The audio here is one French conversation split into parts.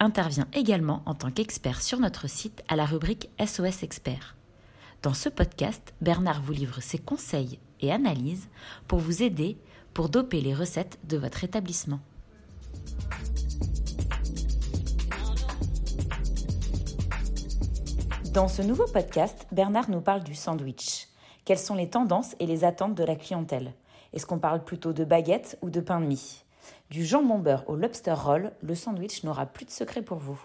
intervient également en tant qu'expert sur notre site à la rubrique SOS Expert. Dans ce podcast, Bernard vous livre ses conseils et analyses pour vous aider pour doper les recettes de votre établissement. Dans ce nouveau podcast, Bernard nous parle du sandwich. Quelles sont les tendances et les attentes de la clientèle? Est-ce qu'on parle plutôt de baguette ou de pain de mie? Du jambon beurre au lobster roll, le sandwich n'aura plus de secret pour vous.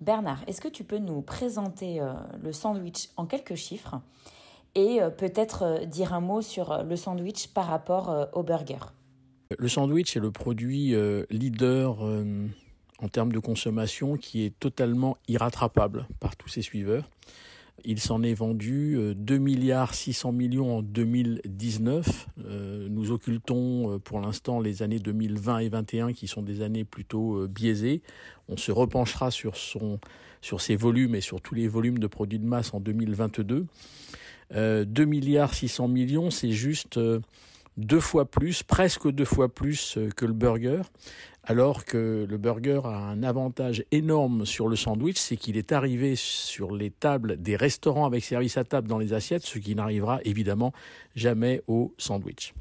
Bernard, est-ce que tu peux nous présenter euh, le sandwich en quelques chiffres et euh, peut-être euh, dire un mot sur le sandwich par rapport au burger? Le sandwich est le produit leader en termes de consommation qui est totalement irrattrapable par tous ses suiveurs. Il s'en est vendu 2 milliards 600 millions en 2019. nous occultons pour l'instant les années 2020 et 2021 qui sont des années plutôt biaisées. On se repenchera sur son sur ses volumes et sur tous les volumes de produits de masse en 2022. 2 milliards 600 millions, c'est juste deux fois plus, presque deux fois plus que le burger, alors que le burger a un avantage énorme sur le sandwich, c'est qu'il est arrivé sur les tables des restaurants avec service à table dans les assiettes, ce qui n'arrivera évidemment jamais au sandwich.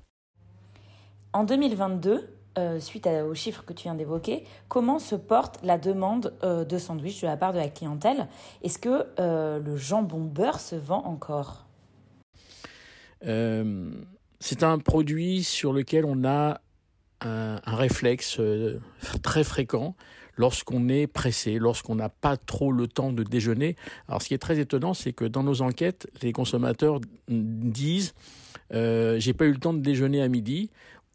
En 2022, euh, suite aux chiffres que tu viens d'évoquer, comment se porte la demande euh, de sandwich de la part de la clientèle? Est-ce que euh, le jambon beurre se vend encore? C'est un produit sur lequel on a un, réflexe euh, très fréquent lorsqu'on est pressé, lorsqu'on n'a pas trop le temps de déjeuner. Alors ce qui est très étonnant, c'est que dans nos enquêtes, les consommateurs disent euh, j'ai pas eu le temps de déjeuner à midi.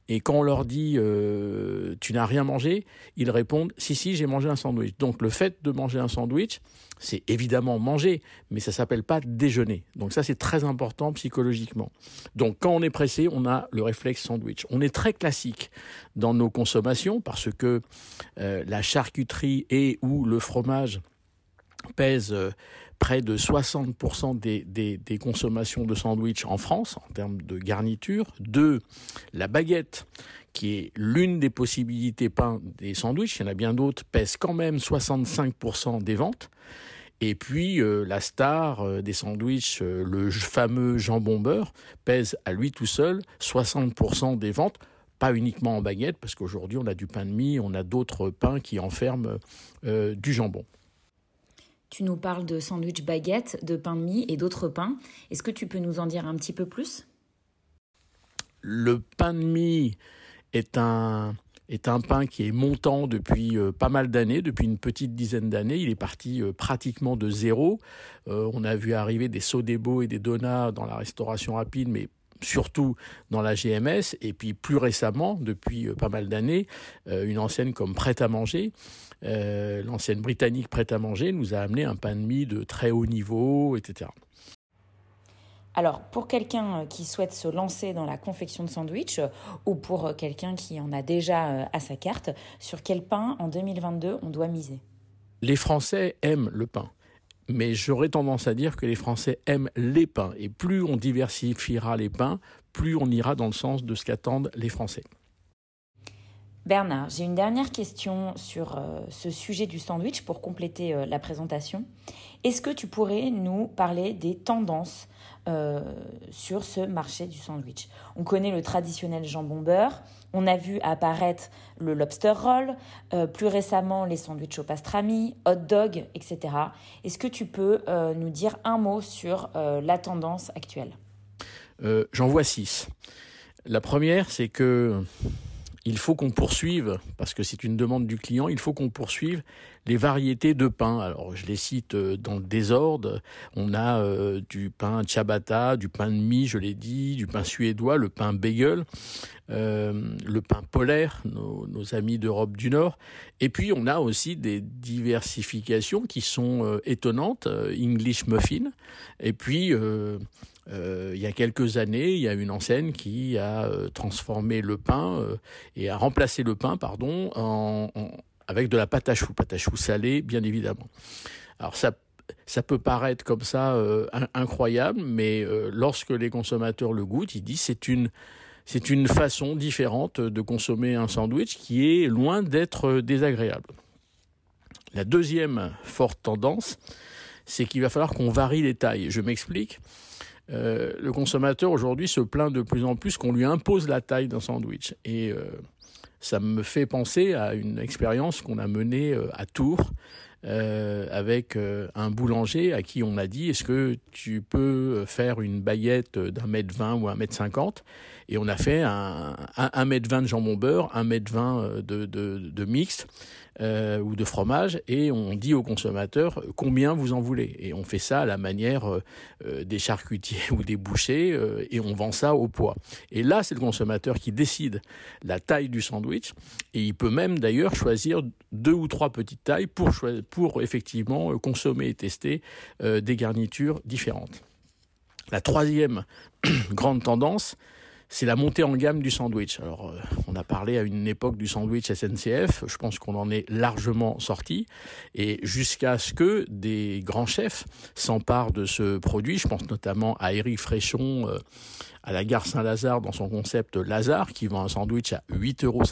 Et quand on leur dit euh, tu n'as rien mangé, ils répondent si si j'ai mangé un sandwich. Donc le fait de manger un sandwich, c'est évidemment manger, mais ça s'appelle pas déjeuner. Donc ça c'est très important psychologiquement. Donc quand on est pressé, on a le réflexe sandwich. On est très classique dans nos consommations parce que euh, la charcuterie et ou le fromage pèsent euh, près de 60% des, consommations de sandwich en France en termes de garniture. Deux, la baguette, qui est l'une des possibilités pain des sandwichs, il y en a bien d'autres, pèse quand même 65% des ventes. Et puis euh, la star euh, des sandwichs, le fameux jambon beurre, pèse à lui tout seul 60% des ventes pas uniquement en baguette, parce qu'aujourd'hui on a du pain de mie, on a d'autres pains qui enferment du jambon. Tu nous parles de sandwich baguette, de pain de mie et d'autres pains. Est-ce que tu peux nous en dire un petit peu plus? Le pain de mie est un, est un pain qui est montant depuis euh, pas mal d'années, depuis une petite dizaine d'années. Il est parti euh, pratiquement de zéro. Euh, on a vu arriver des Sodebo et des Donuts dans la restauration rapide, mais surtout dans la GMS, et puis plus récemment, depuis pas mal d'années, une enseigne comme Prêt à manger, euh, l'ancienne britannique prête à manger nous a amené un pain de mie de très haut niveau, etc. Alors, pour quelqu'un euh, qui souhaite se lancer dans la confection de sandwich euh, ou pour quelqu'un qui en a déjà à sa carte, sur quel pain en 2022 on doit miser? Les Français aiment le pain. Mais j'aurais tendance à dire que les Français aiment les pains. Et plus on diversifiera les pains, plus on ira dans le sens de ce qu'attendent les Français. Bernard, j'ai une dernière question sur euh, ce sujet du sandwich pour compléter euh, la présentation. Est-ce que tu pourrais nous parler des tendances euh, sur ce marché du sandwich? On connaît le traditionnel jambon beurre, on a vu apparaître le lobster roll, plus récemment les sandwichs au pastrami, hot dog, etc. Est-ce que tu peux nous dire un mot sur la tendance actuelle? J'en vois six. La première, c'est que il faut qu'on poursuive, parce que c'est une demande du client, il faut qu'on poursuive les variétés de pain. Alors je les cite euh, dans le désordre. On a euh, du pain ciabatta, du pain de mie, je l'ai dit, du pain suédois, le pain bagel, euh, le pain polaire, nos, nos amis d'Europe du Nord. Et puis on a aussi des diversifications qui sont étonnantes. English muffin. Et puis euh, il y a quelques années, il y a une enseigne qui a euh, transformé le pain euh, et a remplacé le pain, pardon, avec de la pâte à choux, pâte à choux salée, bien évidemment. Alors ça ça peut paraître comme ça incroyable, mais lorsque les consommateurs le goûtent, ils disent c'est une c'est une façon différente de consommer un sandwich qui est loin d'être désagréable. La deuxième forte tendance, c'est qu'il va falloir qu'on varie les tailles. Je m'explique. Euh, le consommateur aujourd'hui se plaint de plus en plus qu'on lui impose la taille d'un sandwich. Et euh, ça me fait penser à une expérience qu'on a menée euh, à Tours avec un boulanger à qui on a dit est-ce que tu peux faire une baguette d'un mètre vingt ou un mètre cinquante? Et on a fait un, un, mètre vingt de jambon beurre, un mètre vingt de, de, de mixte euh, ou de fromage et on dit au consommateur combien vous en voulez. Et on fait ça à la manière euh, euh, des charcutiers ou des bouchers et on vend ça au poids. Et là, c'est le consommateur qui décide la taille du sandwich et il peut même d'ailleurs choisir deux ou trois petites tailles pour, pour effectivement consommer et tester des garnitures différentes. La troisième grande tendance, c'est la montée en gamme du sandwich. Alors, euh, on a parlé à une époque du sandwich SNCF, je pense qu'on en est largement sorti, et jusqu'à ce que des grands chefs s'emparent de ce produit, je pense notamment à Eric Fréchon euh, à la gare Saint-Lazare dans son concept Lazare, qui vend un sandwich à 8,50 euros.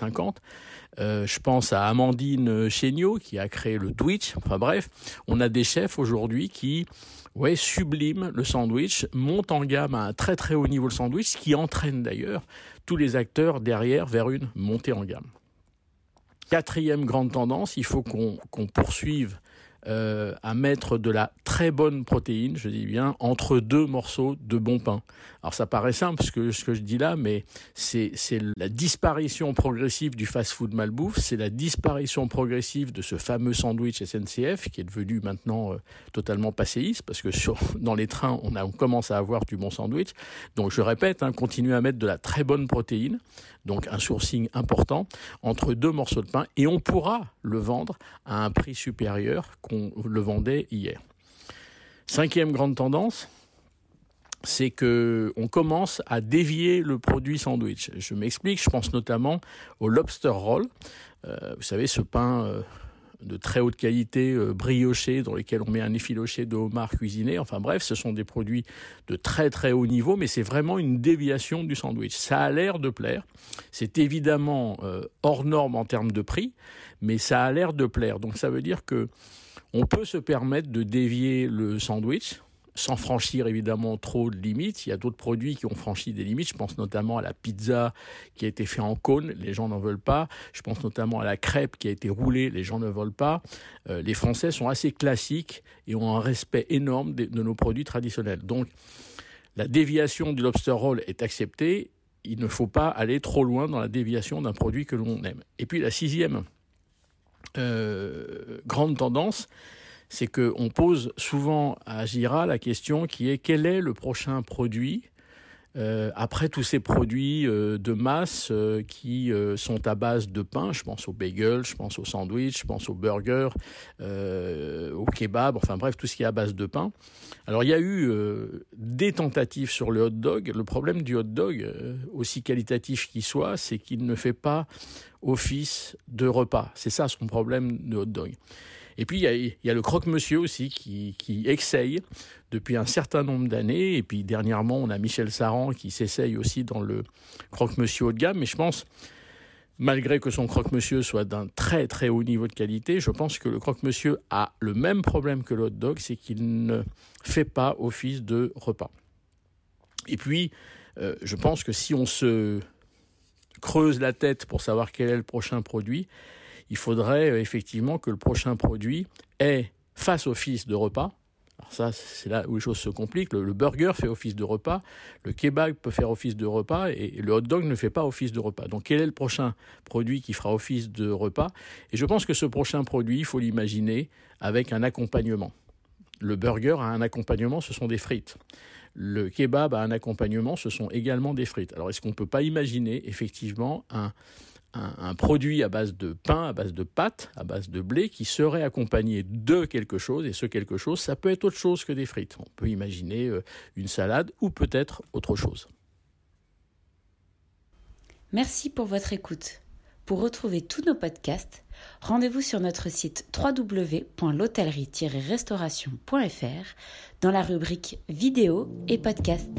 Euh, je pense à Amandine Chéniaud, qui a créé le Twitch. Enfin bref, on a des chefs aujourd'hui qui ouais, sublime le sandwich, monte en gamme à un très très haut niveau le sandwich, ce qui entraîne d'ailleurs tous les acteurs derrière vers une montée en gamme. Quatrième grande tendance, il faut qu'on poursuive euh, à mettre de la très bonne protéine, je dis bien, entre deux morceaux de bon pain. Alors ça paraît simple ce que, ce que je dis là, mais c'est la disparition progressive du fast-food malbouffe, c'est la disparition progressive de ce fameux sandwich SNCF qui est devenu maintenant euh, totalement passéiste parce que dans les trains on commence à avoir du bon sandwich. Donc je répète, hein, continuez à mettre de la très bonne protéine, donc un sourcing important entre deux morceaux de pain et on pourra le vendre à un prix supérieur qu'on le vendait hier. Cinquième grande tendance, c'est que on commence à dévier le produit sandwich. Je m'explique, je pense notamment au lobster roll. Euh, vous savez, ce pain euh, de très haute qualité euh, brioché dans lequel on met un effiloché de homard cuisiné. Enfin bref, ce sont des produits de très très haut niveau, mais c'est vraiment une déviation du sandwich. Ça a l'air de plaire. C'est évidemment hors norme en termes de prix, mais ça a l'air de plaire. Donc ça veut dire que on peut se permettre de dévier le sandwich sans franchir évidemment trop de limites. Il y a d'autres produits qui ont franchi des limites. Je pense notamment à la pizza qui a été faite en cône, les gens n'en veulent pas. Je pense notamment à la crêpe qui a été roulée, les gens ne veulent pas. Euh, les Français sont assez classiques et ont un respect énorme de, de nos produits traditionnels. Donc la déviation du lobster roll est acceptée. Il ne faut pas aller trop loin dans la déviation d'un produit que l'on aime. Et puis la sixième euh, grande tendance, c'est qu'on pose souvent à Gira la question qui est quel est le prochain produit euh, après tous ces produits euh, de masse euh, qui sont à base de pain, je pense au bagel, je pense au sandwich, je pense au burger, au kebab, enfin bref, tout ce qui est à base de pain. Alors il y a eu des tentatives sur le hot dog. Le problème du hot dog, aussi qualitatif qu'il soit, c'est qu'il ne fait pas office de repas. C'est ça son problème de hot dog. Et puis, il y a, le croque-monsieur aussi qui, essaye depuis un certain nombre d'années. Et puis, dernièrement, on a Michel Saran qui s'essaye aussi dans le croque-monsieur haut de gamme. Mais je pense, malgré que son croque-monsieur soit d'un très très haut niveau de qualité, je pense que le croque-monsieur a le même problème que le hot dog, c'est qu'il ne fait pas office de repas. Et puis, euh, je pense que si on se creuse la tête pour savoir quel est le prochain produit, il faudrait euh, effectivement que le prochain produit ait face office de repas, Alors ça, c'est là où les choses se compliquent. Le, burger fait office de repas, le kebab peut faire office de repas et le hot dog ne fait pas office de repas. Donc quel est le prochain produit qui fera office de repas? Et je pense que ce prochain produit, il faut l'imaginer avec un accompagnement. Le burger a un accompagnement, ce sont des frites. Le kebab a un accompagnement, ce sont également des frites. Alors est-ce qu'on ne peut pas imaginer effectivement un, un, produit à base de pain, à base de pâte, à base de blé, qui serait accompagné de quelque chose, et ce quelque chose, ça peut être autre chose que des frites. On peut imaginer euh, une salade ou peut-être autre chose. Merci pour votre écoute. Pour retrouver tous nos podcasts, rendez-vous sur notre site www.l'hôtellerie-restauration.fr dans la rubrique vidéo et podcasts.